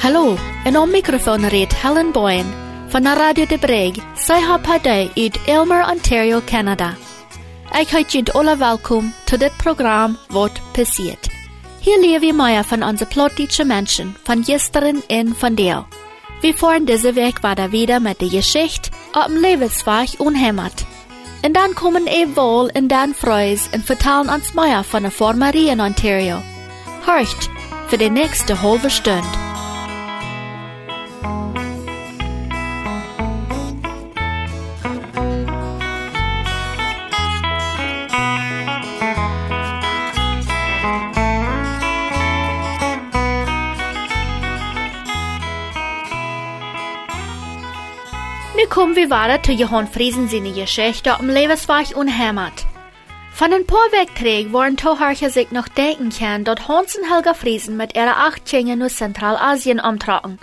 Hallo, en om microfoon reed Helen Boyen van de Radio de Breg, zij haar partij uit Elmer, Ontario, Canada. Ik heet jullie alle welkom tot dit programma Wat passiert. Hier leer wir mehr von onze plottische Menschen, von gestern en von der. Wir fahren diese Weg weiter wieder mit der Geschichte auf dem Lebensweg unheimat. Und dann kommen wir wohl in dan Freus und vertellen uns mehr von der Formerie in Ontario. Horcht für die nächste halbe Stunde. Wir weiter zu Johann Friesen seine Geschichte am Lebensweg unheimat. Von ein paar Wegträgen waren Toharcher sich noch denken können, dort Hans und Helga Friesen mit ihrer acht Kinder nur Zentralasien umtragen.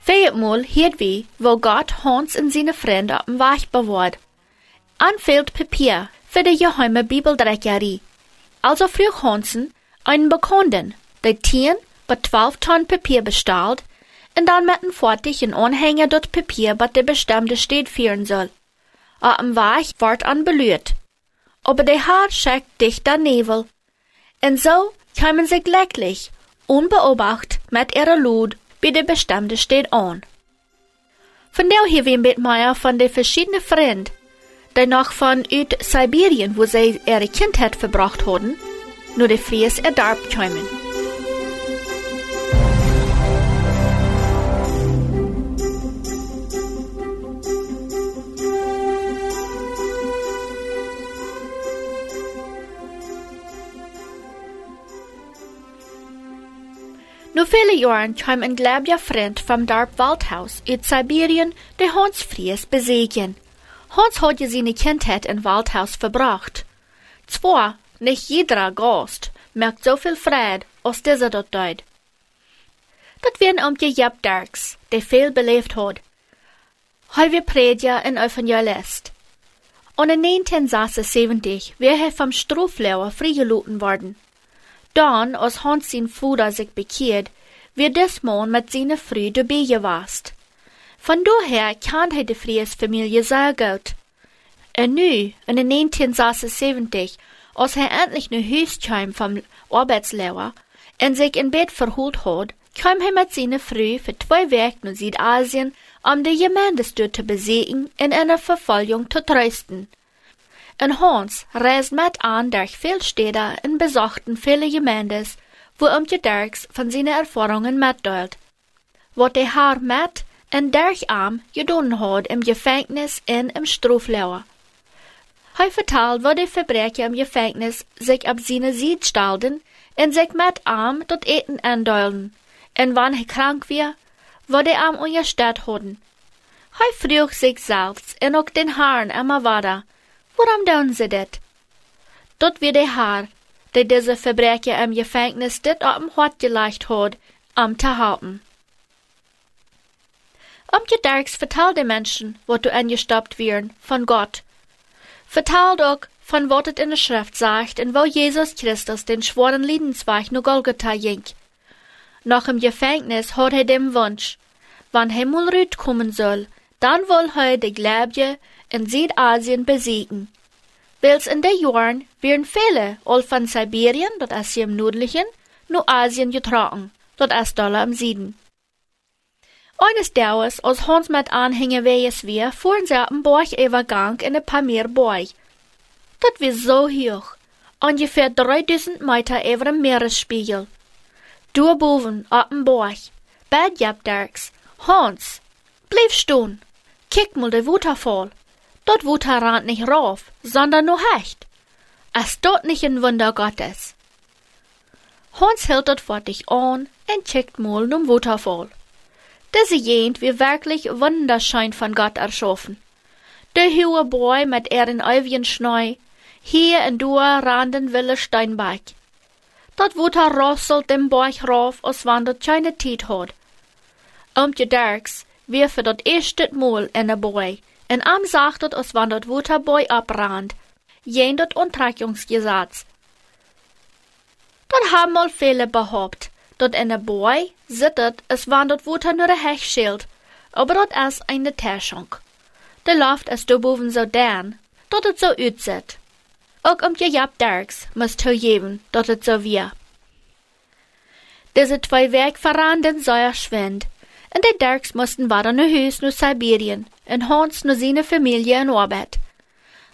Viermal hielt wie, wo Gott Hans und seine Freunde auf dem Weg bewahrt. Anfehlt Papier für die geheime Bibeldreckerie. Also frug Hansen einen Bekannten, der tien bei zwölf Tonnen Papier bestellt mit einem fertig een Anhänger dort Papier bei der bestimmte Stadt führen soll. Auf dem Weg ward an belüht. Aber der Haar schickt dichter Nebel. Und so kamen sie glücklich, unbeobachtet mit ihrer Lud bei der bestimmte Stadt an. Von der hier wir mit Meier von den verschiedenen Freunden, die noch von ut Sibirien, wo sie ihre Kindheit verbracht hatten, nur die Fries erdarbt kamen. Nu viele Jahren kam ein gläubiger Freund vom Dorf Waldhaus in Sibirien, der Hans Fries besiegen. Hans hat ja seine Kindheit in Waldhaus verbracht. Zwar, nicht jeder Gast merkt so viel Fried, als dieser dort deut. Dat wären um die Jeb Dirks, der viel belebt hat. Heu wir Prediger in Evangelist. Und in 1976 wäre er vom Straflauer freigelassen worden. Dann, als Hans sein Bruder sich bekehrt, wird Mann mit seiner Frau dabei gewast. Von daher kennt er die Fries Familie sehr gut. Und nu, in den 1976, als er endlich nur Haus kam vom Arbeitslehrer und sich in Bett verholt hat, kam er mit seiner Frau für zwei Wochen nach Südasien, um die Gemeinde dort zu besiegen und einer Verfolgung zu trösten. En Hans reist met aan durch viel Städte und besuchten viele Gemeindes, wo um die Dirks von seinen Erfahrungen mitteilt. Wat der Herr mit en durch arm gedaan hat im Gefängnis und im Straflauer. Er vertelt, wo die Verbrecher im Gefängnis sich ab seine Sied stellten und sich mit arm dort eten andeuten, und wann er krank war, wo die arm unterstellt hatten. Er frug sich selbst und auch den Herrn immer weiter, Warum tun sie das? Dort wird der Herr, der diese Verbrecher im Gefängnis dit auf dem Hort gelegt hat, um zu halten. Um die Dirks vertell den Menschen, wo du angestoppt wirst, von Gott. Vertell auch, von was es in der Schrift sagt und wo Jesus Christus den schworen Liedensweg nur Golgatha ging. Nach dem Gefängnis hat er den Wunsch, wann Himmelrüt kommen soll, dann will er die Gläubige in Südasien besiegen. Wils in den Jahren werden viele all von Sibirien, dort sie im nördlichen, nur Asien getragen, dort ist Dollar im Süden. Eines Dauers, als Hans mit Anhänger wees wir, fuhren sie dem Borgübergang in ein Pamir Borg. Dort war so hoch, ungefähr 3000 Meter über dem Meeresspiegel. Du boven, auf dem Borg, bad Jabdarks, Hans, bleib stehen, kick mal der Waterfall. Dort Wutter rand nicht rauf, sondern nur hecht. Es dort nicht ein Wunder Gottes. Hans hält dort fertig an und checkt mal num Waterfall. Diese Jent wie wirklich wunderschein von Gott erschaffen. Der hohe Boy mit ihren Eivien Schneu, hier und da randen wille Steinberg. Dort Wutter rasselt dem Berg rauf, als wann dort keine Tiet hat. Um die Dirks, wir für dort erste Mal in der Boy, en am sagt het, als wann dat Waterboy abrand. Jen dat Untreckungsgesetz. Dat haben mal viele behaupt, Dort in der Boy sittet, es wandert Wutter nur der Hechschild, aber dort ist eine Täschung. Der Loft ist da boven so dern, dort es so. Ook om je Jap Derks muss toegeven dat het so wie. Diese zwei Werk verranden sehr schwind, und die Derks mussten weiter nach Hus nach Sibirien, und Hans nach seiner Familie in Arbeit.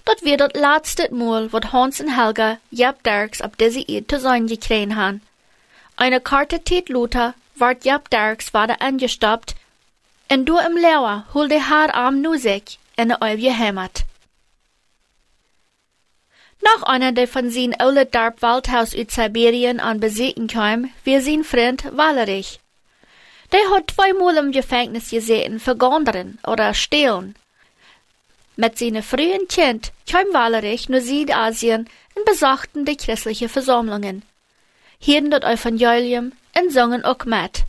Dort wird das letzte Mal, wat Hans und Helga Jap Derks ab diese Eid zu sein gekriegt haben. Eine Karte Tit Luther ward Jap Derks weiter angestoppt, und du im Leeuwer hol die Haar am nu sich in der eeuwige Heimat. Noch einer, der von sin Ole Darp Waldhaus uit Sibirien an besiegen kam, wie sein Freund Valerich. Der hat zweimal im Gefängnis gesehen für Gondern oder Stehlen. Mit seinen frühen Kind kam Valerich nach Südasien und besuchten die christliche Versammlungen. Hielten das Evangelium und sangen auch mit.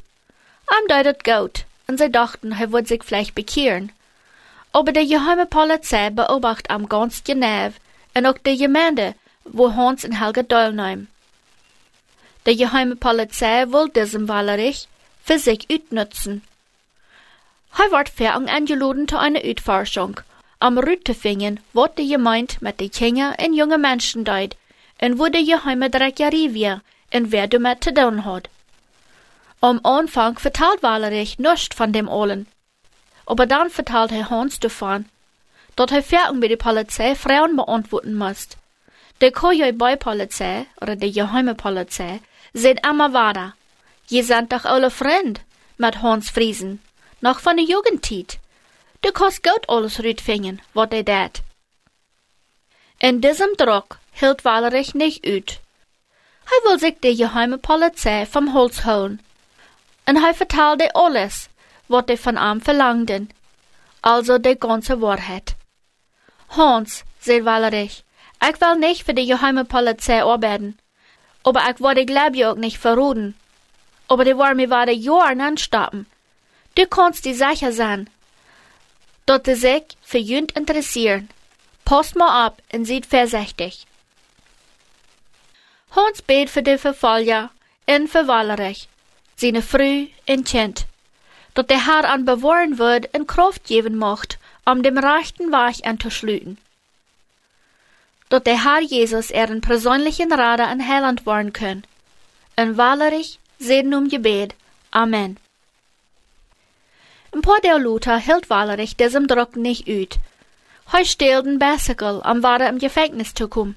Am deutet gut, und sie dachten, er würde sich vielleicht bekehren. Aber die geheime Polizei beobachtet am ganz genau, en ook de Gemeinde, wo Hans en Helga deelnemen. De geheime Polizei will diesem Valerich für sich utnutzen. Hij wordt verang eingeladen zu einer Utforschung, am Rütefingen, wat de Gemeinde mit de Kinder en junge Menschen deed, en wo de geheime Dreckerie wir, en wer damit zu tun hat. Am Anfang vertelt Valerich nichts von dem allen. Aber dann vertelt er Hans davon, dat hij vragen bij de politie vragen beantwoorden moest. De koje bij politie, oder de geheime politie, sind immer weiter. Je sind doch alle Freund mit Hans Friesen, noch von der Jugendtit. Du kannst gut alles rütfingen, wat er dat. In diesem Druck hielt Valerich nicht ut. Hij will sich die geheime Polizei vom Holz holen. Und hij vertelde alles, wat er von ihm verlangten, also die ganze Wahrheit. Hans, zei Valerich, ich will nicht für die geheime Polizei arbeiten. Aber ich ich auch nicht verroden. Aber die wollen mir weiter Jahren anstoppen. Du kannst die sicher sein, dass die sich für jünd interessieren. Passt mal ab und seid vorsichtig. Hans bet für die Verfolger und für Valerich, seine Früh und Kind, dass der Herr an bewahren wird und Kraft geben macht, um dem rechten Weg anzuschluten. Dort der Herr Jesus ihren persönlichen Rader an Heiland worden können. Und Valerich sehen um Gebet. Amen. Ein paar der Luther hielt Valerich diesem Druck nicht ut. Er stellten Bicycle, um weiter im Gefängnis zu kommen.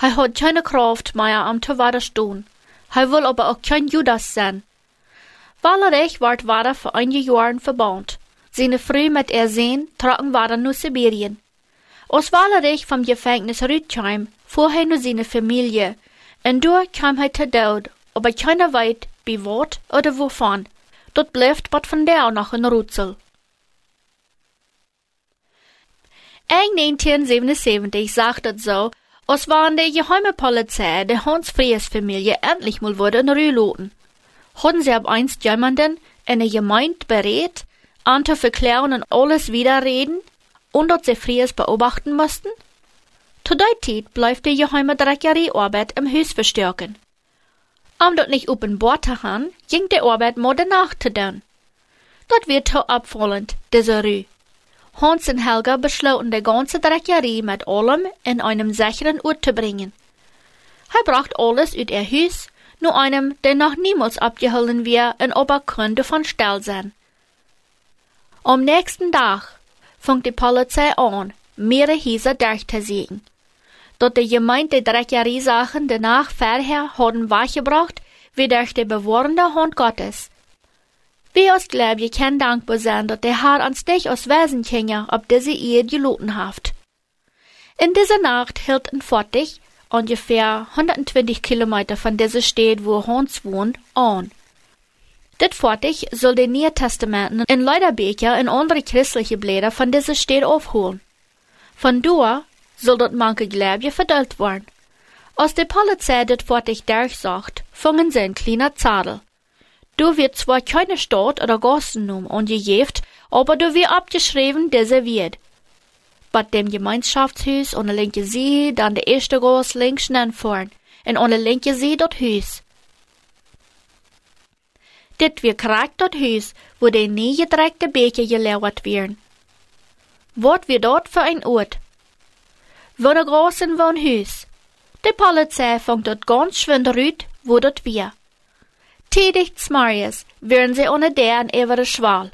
Er hat keine Kraft mehr, um zu widerstehen. Er will aber auch kein Judas sein. Valerich ward weiter für einige Jahre verbannt. Seine Früh mit er sehen, trocken waren nur Sibirien. Aus Valerich vom Gefängnis Rüttheim fuhr er nur seine Familie, und dort kam er zu Tod, aber keiner weit, wie wort oder wovon. Dort bleibt bot von der noch in Rutzel. Eng 1977 sagt es so, als waren der geheime Polizei der Hans Fries Familie endlich mal wurde in Rühloten. Hatten sie ab einst jemanden in der Gemeinde berät, an zu verklären und alles widerreden, und dort sie Fries beobachten mussten? Zu der Zeit bleibt die geheime Dreckeriearbeit im Haus verstärken. Um dort nicht open Bord zu haben, ging die Arbeit mal danach zu tun. Dort wird zu abfallend, diese Rue. Hans und Helga beschlossen, die ganze Dreckerie mit allem in einem sicheren Ort zu bringen. Er bracht alles uit ihr Haus, nur einem, der noch niemals abgeholt wird und aber könnte von Stell sein. Am nächsten Tag fängt die Polizei an, mehrere Häuser durchzusägen. Dort die Gemeinde Dreckeriesachen danach vorher haben wachgebracht, wie durch die bewahrende Hand Gottes. Wir als Gläubige können dankbar sein, dass der Herr uns nicht aus Wesen kinge, ob diese Ehe geloten haft. In dieser Nacht hielt ein Fortig, ungefähr 120 Kilometer von dieser Stadt, wo Hans wohnt, an. Dit Fortig soll die Neue Testamenten in Leuterbeker und andere christliche Blätter von dieser Stadt aufholen. Von dort soll dort manche Gläubige verdult werden. Als die Polizei dit Fortig durchsagt, fangen sie ein kleiner Zadel. Du wird zwar keine Stadt oder Gassennummer angegeben, aber du wird abgeschrieben, dieser wird. Bei dem Gemeinschaftshaus an der linken Seite, dann der erste Gas links vorn, und an der linken Seite dort Haus. Dit wir krijgt dat huis, wo de nie gedreckte Beker gelauert werden. Wat wir dort für ein Ort? Wo ne großen Wohnhuis. Die Polizei fängt dort ganz schwind rüt, wo dort wir. Tätig Marius wären sie ohne der an ihre Schwal.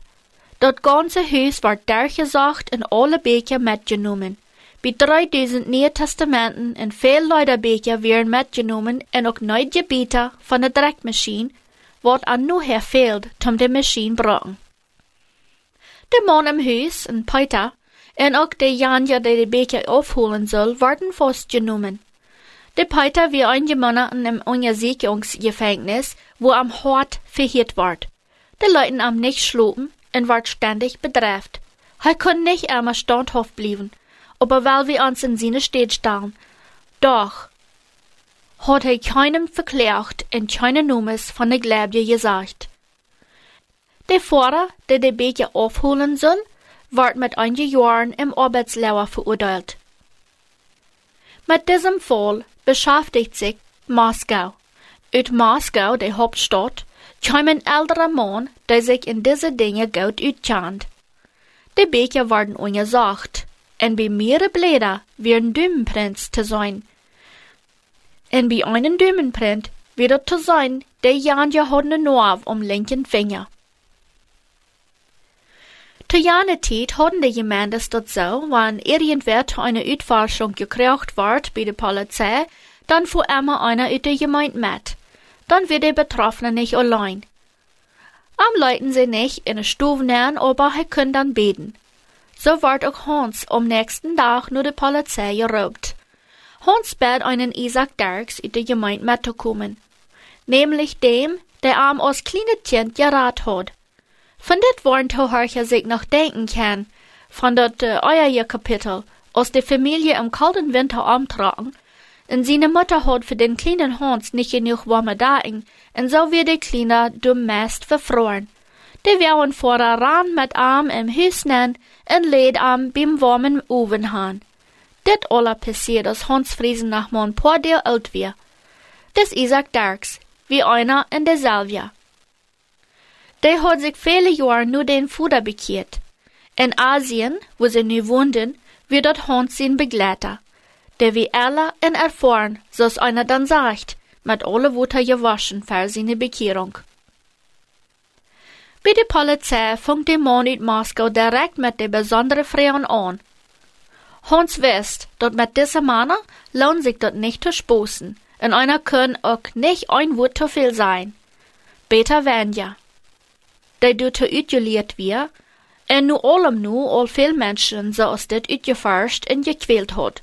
Dat ganze Haus war durchgesucht und alle Becher mitgenommen. Bei 3000 Neue Testamenten und viel Leute Becher werden mitgenommen und auch neue Gebiete von der Dreckmaschine, wat an nu her fehlt, um die Maschine brauchen. Der Mann im Haus, und Peter, und auch der Janja, der die Becher aufholen soll, werden festgenommen. Der Peter wie eingemonnen im Untersuchungsgefängnis, wo am Hort verhört ward. Die Leute am nicht schlupen und ward ständig bedrängt. Er konnte nicht einmal standhaft bleiben, aber weil wir uns in seine Stadt stellen. Doch hat er keinem verklärt und keine Nummers von der Glaube gesagt. Der Fahrer, der die Becher aufholen soll, ward mit einigen Jahren im Arbeitslauer verurteilt. Mit diesem Fall beschäftigt sich Moskau. Uit Moskau, der Hauptstadt, kam ein älterer Mann, der sich in diese Dinge gut uitkennt. Die Becher werden untersucht, und bei mehreren Blätter werden Dümmenprints zu sein. Und bei einem Dümmenprint wird zu sein, der Janja hat eine Nerv um linken Finger. Zeit hatten die Gemeindes dort so, wenn irgendwer zu einer Utforschung gekriegt wird bei der Polizei, dann fuhr immer einer aus der Gemeinde mit. Dann wird der Betroffene nicht allein. Am leiten sie nicht in der Stube nähern, aber er können dann beten. So wird auch Hans am nächsten Tag nur der Polizei geraubt. Hans bat einen Isaac Dirks aus der Gemeinde mitzukommen. Nämlich dem, der am aus kleine Kind gerat hat. Von dit waren Toharcher sich noch denken kann, von dat äh, euer Kapitel, aus der Familie im kalten Winter umtragen, und seine Mutter hat für den kleinen Hans nicht genug warme Dagen, und so wird der Kleine dumm meist verfroren. Die werden vorher ran mit Arm im Hüsnen und lädt am beim warmen Oven han. Dit alle passiert, als Hans Friesen nach ein paar Jahr alt wird. Das Isaac Darks, wie einer in der Salvia. Der hat sich viele Jahre nur den Fuder bekehrt. In Asien, wo sie nu wohnen, wird dort Hans sein Begleiter, der wie alle in erfahren, so's einer dann sagt, mit alle Wutter gewaschen für seine Bekehrung. Bei der Polizei fängt der Mann in Moskau direkt mit der besonderen Frauen an. Hans wisst, dort mit dieser Mann lohnt sich dort nicht zu spoßen, und einer kann auch nicht ein Wort zu viel sein. Beter werden ja die du uitgeleerd weer, en nu allem nu al veel mensen zoals dit uitgevarscht en gekwält had.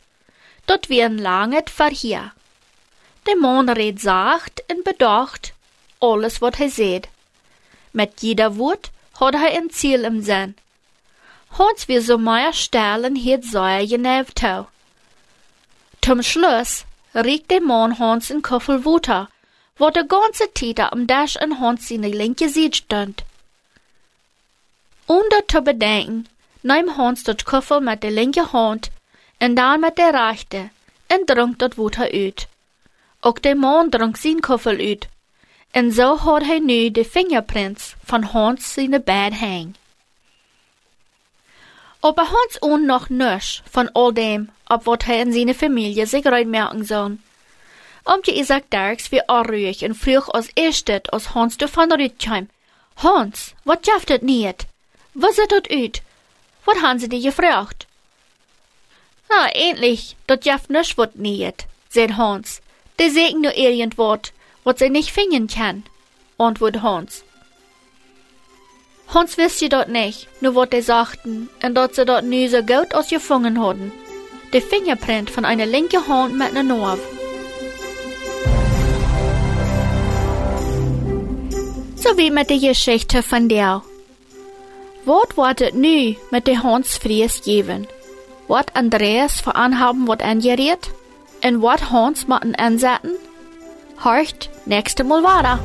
Dat een lange verheer. De man redt zacht en bedacht alles wat hij zegt. Met jeder woord had hij een ziel im Sinn. Hans wir so meier stellen het säuer genävt tau. Zum Schluss regt der Mann Hans in Koffel Wutter, wo de ganze Zeit am Dash in Hans seine linke Seite stand. Onder te bedenken, neem Hans dat kuffel met de linker hand en dan met de rechte en dronk dat water uit. Ook de man dronk zijn kuffel uit. En zo had hij nu de fingerprints van Hans zijn bed hang. Aber Hans ohn noch nisch von all dem, ob wat hij in seine Familie sich merken soll. Omtje Isaac Dirks wie ruhig und früh als erstet als Hans davon rütkam. Hans, wat jaft het niet? Was ist dort uit? Was haben sie dir gefragt? Na, endlich, dort jaft nisch wat niet, sagt Hans. Der segen nur irgendwort, wat sie nicht finden kann, antwortet Hans. Hans wisst dort nicht, nur wat sie sagten, und dort sie dort nie so gut ausgefangen hatten. Der Fingerprint von einer linken Hand mit einer. So wie mit der Geschichte von der wat wordt het nu met de hondsvries geven? Wat Andreas voor aanhaben wordt angeriert? En wat Hans moeten aanzetten? Horcht nächste Mal weiter.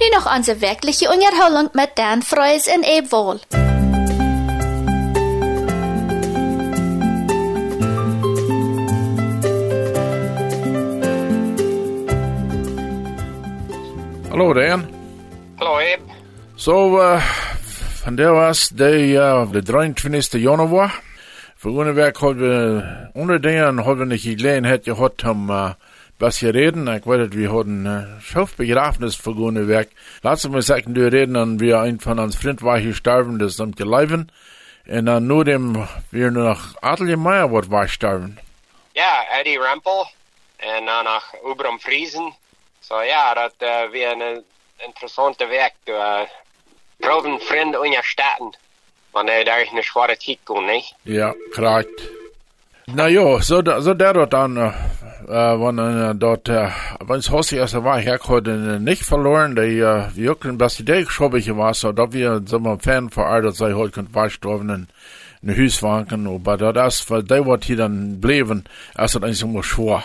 Nu noch unsere wirkliche Unterhaltung mit Dan Freus in Ebwohl. Hallo Dan. Hallo Eb. So, uh, der was de, uh, de 23. januar. Voor werk hadden we onder dingen hadden we niet gelegenheid gehad om uh, was je reden. Ik weet het, we hadden uh, begrafenis voor werk. Laatst mal sagen, du reden, und wir ein von uns Freund war gestorben, das ist gelaufen. Und dann nur dem, wir nur noch Adel Meier wird war gestorben. Ja, Eddie Rempel. Und dann nach Ubram Friesen. So ja, dat uh, weer een interessante werk. Uh, proben vrienden ondersteunen. Wanneer daar een zware tijd komt, niet? Ja, correct. Nou ja, so, so der dort dann, äh, wenn äh, dort, äh, wenn es Hossi erst war, ich heute nicht verloren, die, äh, wir das die Idee geschoben war, so, da wir, so mal Fan vor Ort, dass ich heute könnt wahrstoffen in, in Hüswanken, aber das, weil der wird hier dann bleiben, ist das eigentlich immer schwer.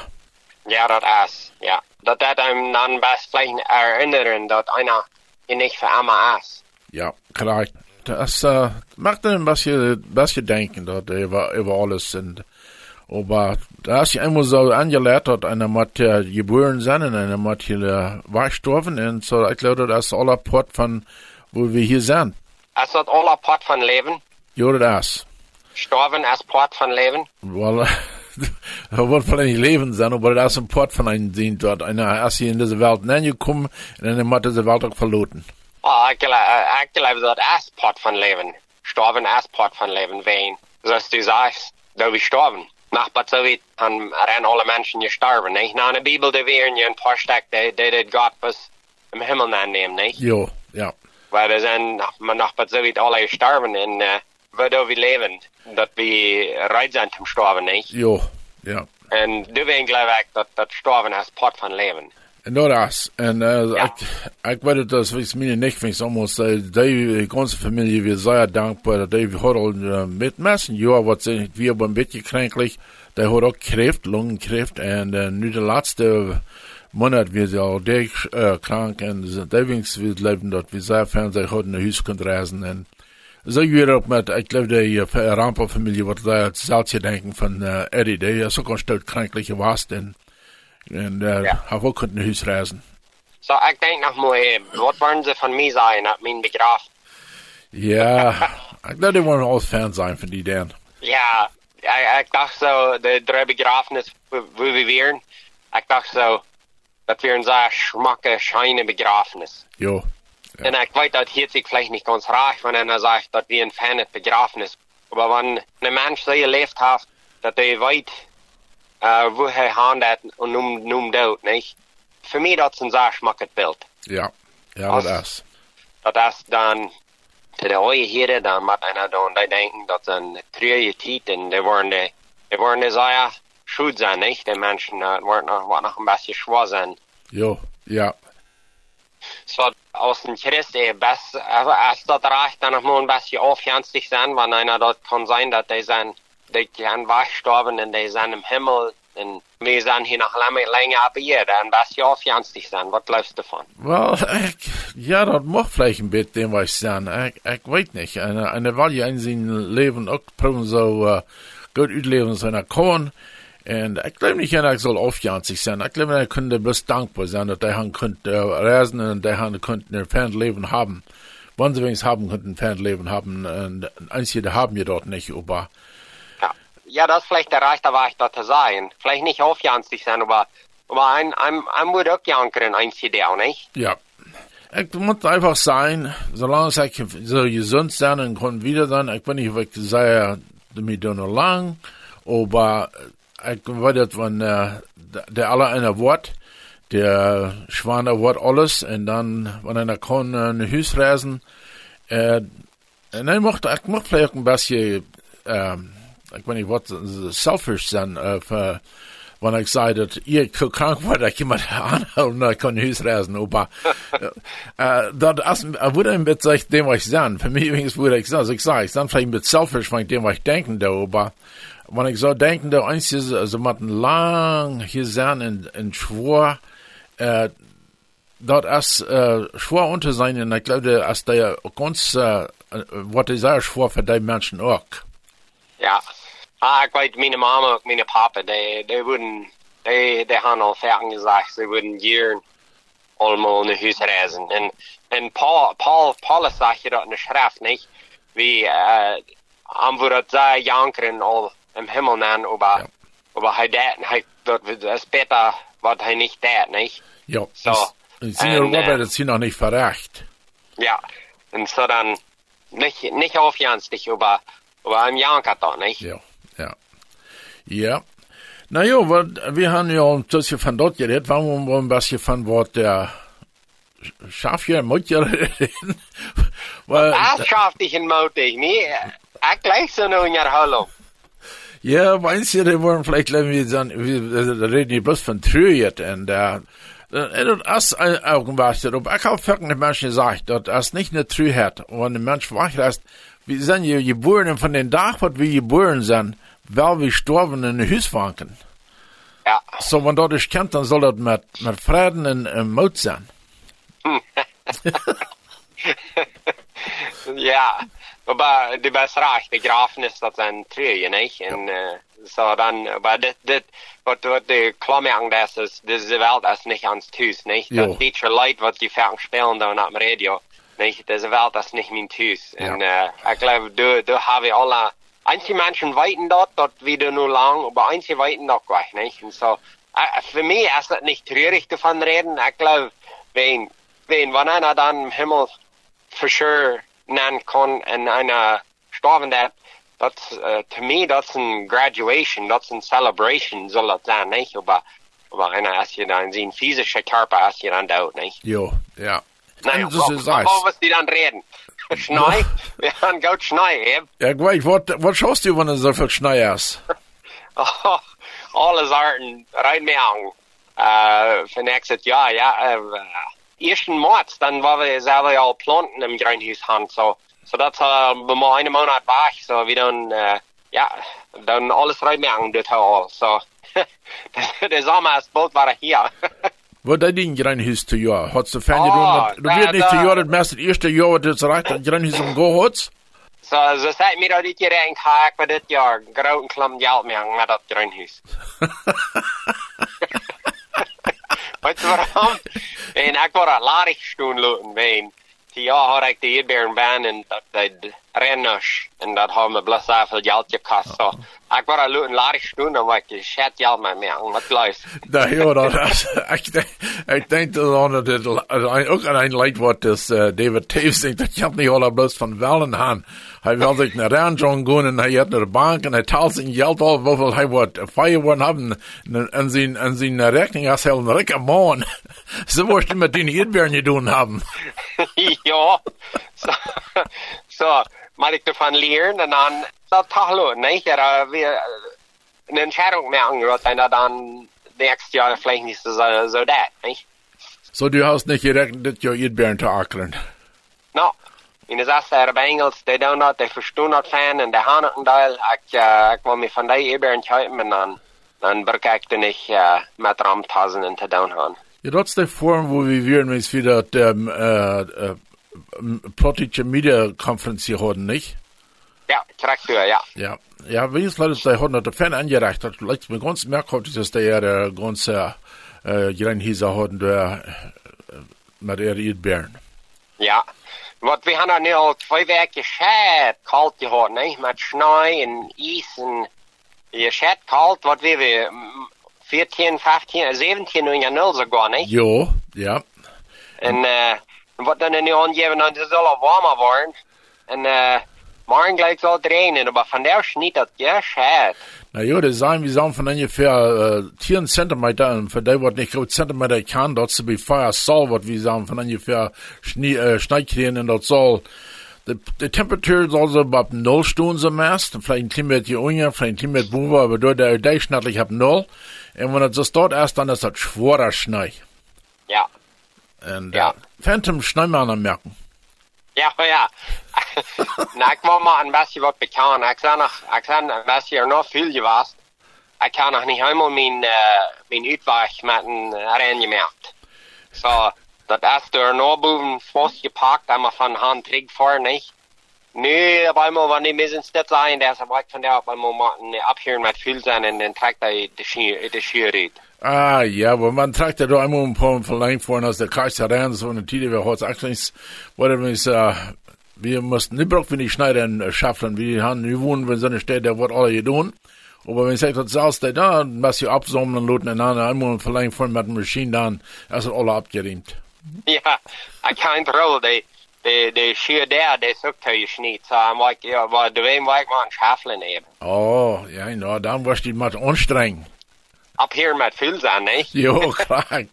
Ja, das ist, ja. Dat dat einem dann best vielleicht erinnern, dass einer hier nicht für immer ist. Ja, correct. Das äh, macht ein bisschen, bisschen denken dort über, über alles. Und, aber da ist ja immer so angelehrt, dass einer mit äh, geboren sein und einer mit hier äh, war gestorben. Und so, ich glaube, das ist aller Port von, wo wir hier sind. Ist das aller Port von Leben? Ja, das ist. Sterben ist Port von Leben? Well, er wird vielleicht nicht leben sein, aber das ist ein Port von einem Ding dort. Einer ist hier in diese Welt hineingekommen und einer hat diese Welt auch verloren. Oh, ich glaube, ich glaube, das ist Port von Leben. Sterben ist Port von Leben, wen? So du sagst, da wir sterben. Nach so wie haben alle Menschen gestorben, nicht? Na, in der Bibel, da wären ja ein paar Stück, die, die, Gott was im Himmel nehmen, nicht? Jo, ja. Weil da sind nach, nach so wie alle gestorben und, äh, waardoor we leven. Dat we rijdt zijn te sterven, niet? Jo, ja. En du weet geloof ik dat, dat sterven is part van leven. En dat is. En uh, ja. ik, ik weet het, dat is mijn nicht, ich uh, die ganze Familie, wir sehr dankbar, dass die hat all uh, mit messen, ja, was wir aber ein bisschen kränklich, der hat auch Kräft, Lungenkräft, und uh, nu der letzte Monat, wir sind auch der, uh, krank, und deswegen wir leben dort, wir sehr fern, sie hatten ein Haus können reisen, und so weer ook met, ik geloof die uh, Rampenfamilie wordt daar hetzelfde denken van uh, Eddie, die is ook een stuk kranklicher was en, en uh, ja. ook kunnen huis reizen. So, ik denk nog maar, wat waren ze van mij zijn op mijn begraf? Ja, ik geloof die worden al fan zijn van die dan. Ja, ik, dacht zo, de drie begrafenis we weer, ik dacht zo, dat weer een schmakke, scheine begrafenis. Jo. Ja. En ik weet dat hier sich vielleicht nicht ganz reich, wenn einer sagt, dass wir ein Fan Begrafnis. Aber wenn ein Mensch so gelebt hat, dass er weiß, äh, wo er handelt und nun, nun dort, nicht? Für mich das ist ein sehr schmackes Bild. Ja, ja, das ist. Das dann, zu der Eue hier, dann macht einer da und die denken, das ist eine treue Zeit und die wollen, die, die wollen sehr schuld sein, nicht? Die Menschen, äh, wollen noch, wollen noch ein bisschen schwer sein. Jo, ja. Så aus dem Christ är bäst, alltså dat reicht dann noch mal ein bisschen aufjänstig sein, wenn einer dort kann sein, dass die sind, die gern weggestorben und die sind im Himmel und wir sind hier noch lange, länger ab hier, dann ein bisschen aufjänstig sein. Was läufst du davon? Well, ich, ja, das macht vielleicht ein bisschen, was sagen. Ich, ich weiß nicht. Eine, eine Wahl, die in sein Leben auch probieren so, uh, gut ausleben, so einer Und ich glaube nicht, dass er soll aufjahrend sein. Ich glaube, er könnte bloß dankbar sein, dass er könnte äh, reisen und er könnte ein Fernleben haben. Wenn sie wenigstens haben könnten, ein Fernleben haben. Und einzige haben wir dort nicht, aber. Ja, ja das ist vielleicht der Reich, da war ich dort sein. Vielleicht nicht aufjahrend sein, aber, aber ein, ein, ein muss auch jankern, einzige auch nicht. Ja. Ich muss einfach sein, solange ich so gesund sein und kann wieder sein, ich bin nicht wirklich sehr damit noch lang, aber ich weiß das, wenn äh, der aller einer Wort, der Schwaner Wort alles, und dann, wenn einer kann, äh, ein Haus reisen, äh, und ich mochte, ich mochte vielleicht ein bisschen, äh, ich weiß nicht, was, selfish sein, äh, für, ich sage, dass ihr krank war, dass jemand anhalten und kann Haus reisen, aber, äh, das ist, würde ein bisschen dem, was ich sagen. Für mich übrigens würde ich sagen, ich sage, ich sage vielleicht bisschen selfish, ich dem, was ich denke, da, aber, wenn ich so denke, der einzige, also man lang hier sein in, in Schwur, äh, dort ist äh, schwer unter sein, und ich glaube, dass der ganz, äh, was ist sehr schwer für die Menschen auch. Ja, ah, ich weiß, meine Mama und meine Papa, die, die würden, die, die haben auch Ferien gesagt, sie würden gern allemaal naar huis reizen. En, en Paul, Paul, Paulus zegt je dat in de schrift, niet? Wie, uh, han wordt zij jankeren al im Himmel nennen, aber, Ja. aber hij deed, hij, dat is beter wat hij niet deed, niet? Ja, So, das- Senior and, uh, Robert hat sie noch nicht verrecht. Ja, und so dann nicht, nicht aufjanstig, aber, aber im Jankert da, nicht? Ja, ja. Na ja, wir haben ja ein bisschen von dort geredet, warum wir ein bisschen von Wort der Schafje, Mutje reden. Weil, Das schafft dich in Motig, nie? Ich gleich so der Hallo. ja, meinst du, die wollen vielleicht, wir dann, wir reden hier bloß von Trüjet und, äh, äh, das irgendwas, aber ich habe folgende Menschen gesagt, dass das nicht eine Trü hat, wenn ein Mensch wach ist, wir sind ja geboren von den Tag, was wir geboren sind, weil wir sterben in den Hüswanken. Ja, So, wenn dort ist kennt, dann soll das mit, mit Frieden und äh, Mut sein. ja. Aber du bist recht, de grafen is dat zijn tröje, nicht? En uh, so dann, aber das, das, was wat de klammerang das ist, diese Welt ist nicht ans Tus, nicht? Jo. Das deutsche Leid, was die Fernsehen spielen da am Radio, nicht? Diese Welt ist nicht mein Tus. Ja. En uh, ich glaube, du, du habe alle, einige Menschen weiten dort, dort wieder nur lang, aber einige weiten doch gleich, nicht? Und so, uh, für mich ist das nicht traurig davon reden. Ich glaube, wenn, wenn, wenn einer dann im Himmel for sure nennen kann in einer Storben dat dat uh, to me that's een graduation, that's een celebration soll dat zijn, nicht? Aber aber einer als je dan zien physische Körper als je dan dood, nicht? Jo, ja. Naja, das ist wo, Eis. wo was die dann reden? Schnei? Wir haben gut Schnei, eben. Ja, ich weiß, was, was schaust du, wenn du so viel Schnee hast? Oh, alles Arten rein mir an. Äh, uh, für nächstes Jahr, ja. Äh, ersten März, dann war wir selber ja uh, planten im Grünhaus haben, so. So das bei uh, mir einen Monat war ich, so wie dann, äh, ja, dann alles rein mir an, das all. So, der Sommer ist bald war er hier. Wat deed die Greinhuis te jaar? Had ze fan Oh, gedaan? Du da- weet niet te da- jaar het meeste het eerste jaar wat het recht dat Greinhuis om go had? so, so sagt mir dat dit jaar een kaak, maar dit jaar groot klam geld meer aan met dat Grünhaus. Weet je waarom? En ik word een larig stoen loten ween. Die jaar had ik de eerberen baan en dat de renners. En dat had me blas zoveel geld gekost. So, ik word een loten larig stoen en wat je shit geld met me aan. Wat luist. Da, ja, dat is, ik denk, ik denk dat dat het ook aan een leid wordt, is uh, David Taves denkt, dat je niet al bloos van wellen aan. Hij wil zich naar Randjon gaan en hij gaat naar de bank en hij taalt zijn geld al, hoeveel hij wordt feierwoord hebben en, zijn, en zijn rekening als heel een rikke man. Ze moesten met die eerberen doen hebben. ja. So, so, maar ik ervan leren en dan dat loten, niet? Er weer een entscheidung meer aangerot en dat dan nächstes jaar vielleicht niet zo, zo dat, niet? So, du hast nicht gerechnet, dat je eerberen te akkeren. No. In de zes er bij Engels, die doen dat, die verstaan dat fan en die gaan het deel. Ik, uh, ik wil me van die even entscheiden en dan, dan bekijk ik uh, met ramtazen en te doen gaan. Ja, dat is de vorm, wo wir wieder mit wieder dem äh, äh, politische Media-Konferenz hier hatten, nicht? Ja, door, ja. Ja, ja, wie ist leider der hunderte Fan angereicht hat, vielleicht mir ganz merkwürdig, dass der der ganze äh, Greinhieser hatten, der mit der Idbären. Ja. Wat we hebben nu al twee weken scheid kalt gehad, niet? Met sneeuw en ijs en je scheid kalt, wat we weer mm, 14, 15, 17 in je nul sogar, niet? Jo, ja. En uh, wat dan nu aangeven, dan het zal al warmer worden. En uh, morgen gleich zal het regenen, maar vandaag niet dat je scheid. Na ja, das sagen, wir sagen von ungefähr äh, 10 Zentimeter, und für die, was nicht gut Zentimeter kann, dort zu be Feuer soll, was wir sagen, von ungefähr Schnee, äh, Schneekrähen in dort soll. Die, die Temperatur soll so ab null Stunden so meist, vielleicht ein Klimat hier unten, vielleicht ein Klimat Buba, aber dort der durchschnittlich ab null. Und wenn das dort erst, dann ist das schwerer Schnee. Ja. Und, Ja. äh, Phantom Schneemann merken. Ja, ja. nou, ik wil maar een beetje wat bekend. Ik kan nog, ik zijn een Jag er nog veel geweest. Ik kan nog niet helemaal mijn, uh, mijn uitweg met een ren gemerkt. So, dat is er nog boven vastgepakt, en maar van hand terug voor, niet? Op eenmaal, wanneer die mensen dit zijn, dat is wat van daar op eenmaal moeten abhuren met veel zijn en dan trekt hij de schier, de schier uit. Ah, ja, aber man trägt ja da immer ein paar verlangt vorne aus der Kaiser rein, so eine Tide, wir heute eigentlich, wurde wir äh, wir mussten nicht brauchen, wenn die Schneider schaffen, wie haben, wir wohnen, wenn so eine Stelle, der wird alle getan. Aber wenn ich sage, das ist da, dann was sie absammeln, lassen einander einmal verlangt vorne mit der Maschine, dann ist alle abgeräumt. Ja, ich kann tro, de, de, de schier der, de sucht je niet. So, I'm like, ja, aber du wem like man schafflen eben. Oh, ja, nou, dan was die maar anstrengend. Ab hier met veel zijn, ne? Jo, klar.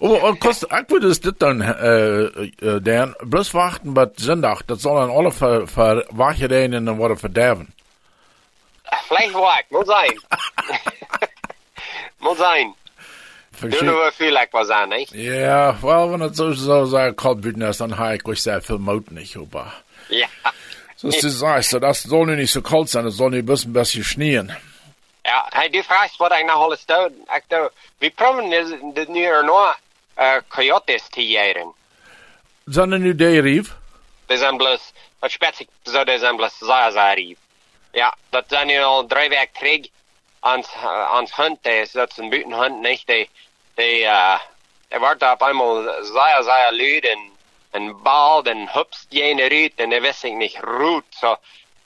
Aber und kost, ich würde es dit dann, äh, äh, Dan, bloß warten bis Sonntag, das soll dann alle ver, ver, wachgereden und dann worden verderben. Vielleicht wack, muss sein. muss sein. Du nur viel like was an, ne? Ja, well, wenn es so, so, so kalt wird, dann habe ich gleich sehr viel Mut nicht, aber. Ja. So ist es heißt, das soll nicht so kalt sein, es soll nicht ein bisschen besser schneien. Ja, hey, du fragst wat ik nou alles doe. Ik doe, we proberen is de nu er nog uh, coyotes te jaren. Zijn er nu de rief? De zijn bloos, wat spetsig zo de zijn bloos zeer, zeer rief. Ja, dat zijn nu al drie weken terug aan het hunt, dat is een buitenhunt, niet? Die, die, uh, die wordt op eenmaal zeer, zeer luid en, en bald en hupst jene en die wist ik niet roet. So,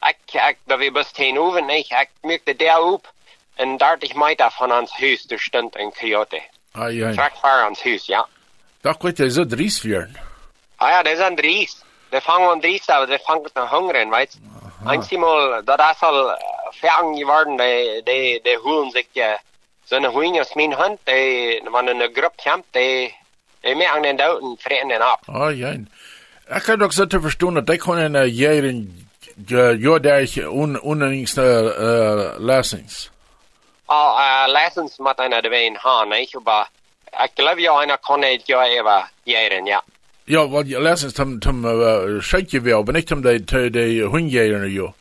ik, ik, dat we best heen hoeven, niet? Ik mukte der op. En 30 meter van ons huis, er stond een coyote. Ah, ja. Vlak voor ons huis, ja. Dat kwijt hij zo dries vieren. Ah ja, dat zijn dries. Die vangen aan dries, aber die vangen naar hongeren, weet je. Einmal, dat is al fertig geworden, die, die, die holen zich uh, zo'n hoeing als mijn hond, die, wanneer een groep komt, die, die maken den dood en vreten den ab. Ah, ja. Ik kan ook zo te verstaan dat ik gewoon een uh, jaren, ja, daar is ondanks uh, lessons. Oh, uh, lessons met einer de ween han, nicht? Aber ich glaube ja, einer kann nicht ja eben jähren, ja. Ja, want je lessons tam, tam, uh, scheidje wel, maar niet tam de, de, de hundjeren, jo.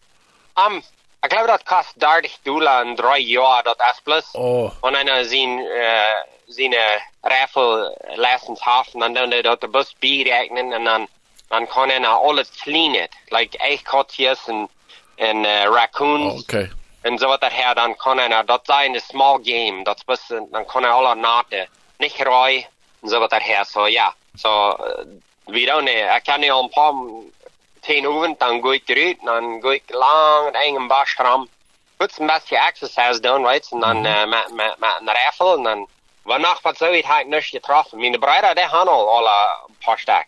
Um, ich glaube, das kostet 30 Dollar in drei Jahren, das ist bloß, Oh. wenn einer sein, äh, seine Raffle Lessons hat, dann dann der dort Bus berechnen und dann, dann kann er alles cleanen, like Eichkottjes und, und äh, Raccoons. Okay. En zo wat dat her, dan kan hij, dat zijn een small game, dat is, dan kan hij alle niet rooi, en zo wat dat her, zo ja. Uh, we don't know, ik kan niet al een paar tien uur, dan ga ik eruit, dan ga ik lang het eigen basram, goed een beetje exercise doen, weet je, en dan uh, met, met, met een raffle, en dan, wanneer wat zo had ik niet getroffen. Mijn broer, die had al alle een paar stek.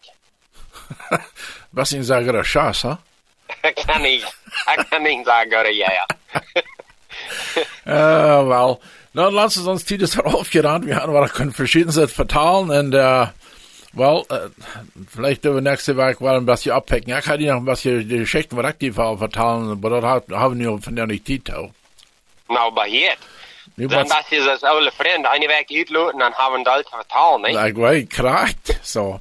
Was in dat chas, hè? ik kan niet, ik kan niet zeggen, ja, ja. Uh, wel. Nou, laten we ons tijd erop gedaan. We hadden wel kunnen verschiedenes vertalen. En, uh, wel, uh, vielleicht we nächste week wel een beetje oppikken. Ik ga die nog een beetje de geschichten wat ik die verhaal vertalen. Maar dat hebben we nu van der niet tijd toe. Nou, bij hier. Nu Dan dat is als oude vriend, eine week uitloten, dan hebben we dat vertalen, ne? Ik weet, kracht. So.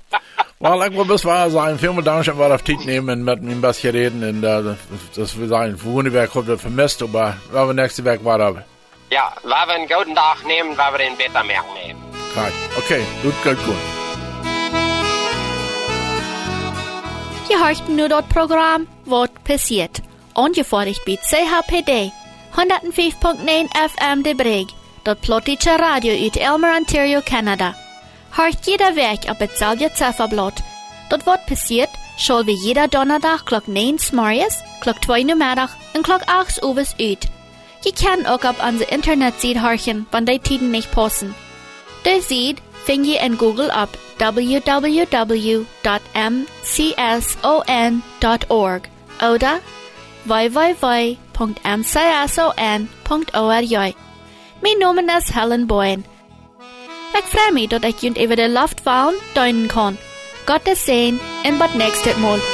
Wel, ik wil best wel zijn. Veel meer dank dat we auf tijd nemen en met me een beetje reden. En uh, dat we zijn, vorige week hebben we vermist. Maar we hebben nächste week wat hebben. Ja, waar we een gouden dag nemen, waar we een beter merk nemen. Kracht. Oké, goed, goed, goed. Je hoort nu dat program Wat passiert. Ongevordigt bij CHPD 105.9 FM de Breg. Dat plotische radio uit Elmer, Ontario, Canada. Hoort jeder week op hetzelfde cijferblad. Dat wat passiert, zal we jeder donderdag klok 9 morgens, klok 2 namiddag en klok 8 overs uit. Je kan ook op onze internetsite horchen, wanneer die tiden niet passen. De site vind je in Google op www.mcson.org oder www.mcson.org. Mijn naam is Helen Boyen. Ik freue mich, dat ik jullie over de Luftwahn deinen kan. Gottes Segen en tot nächstes Mal.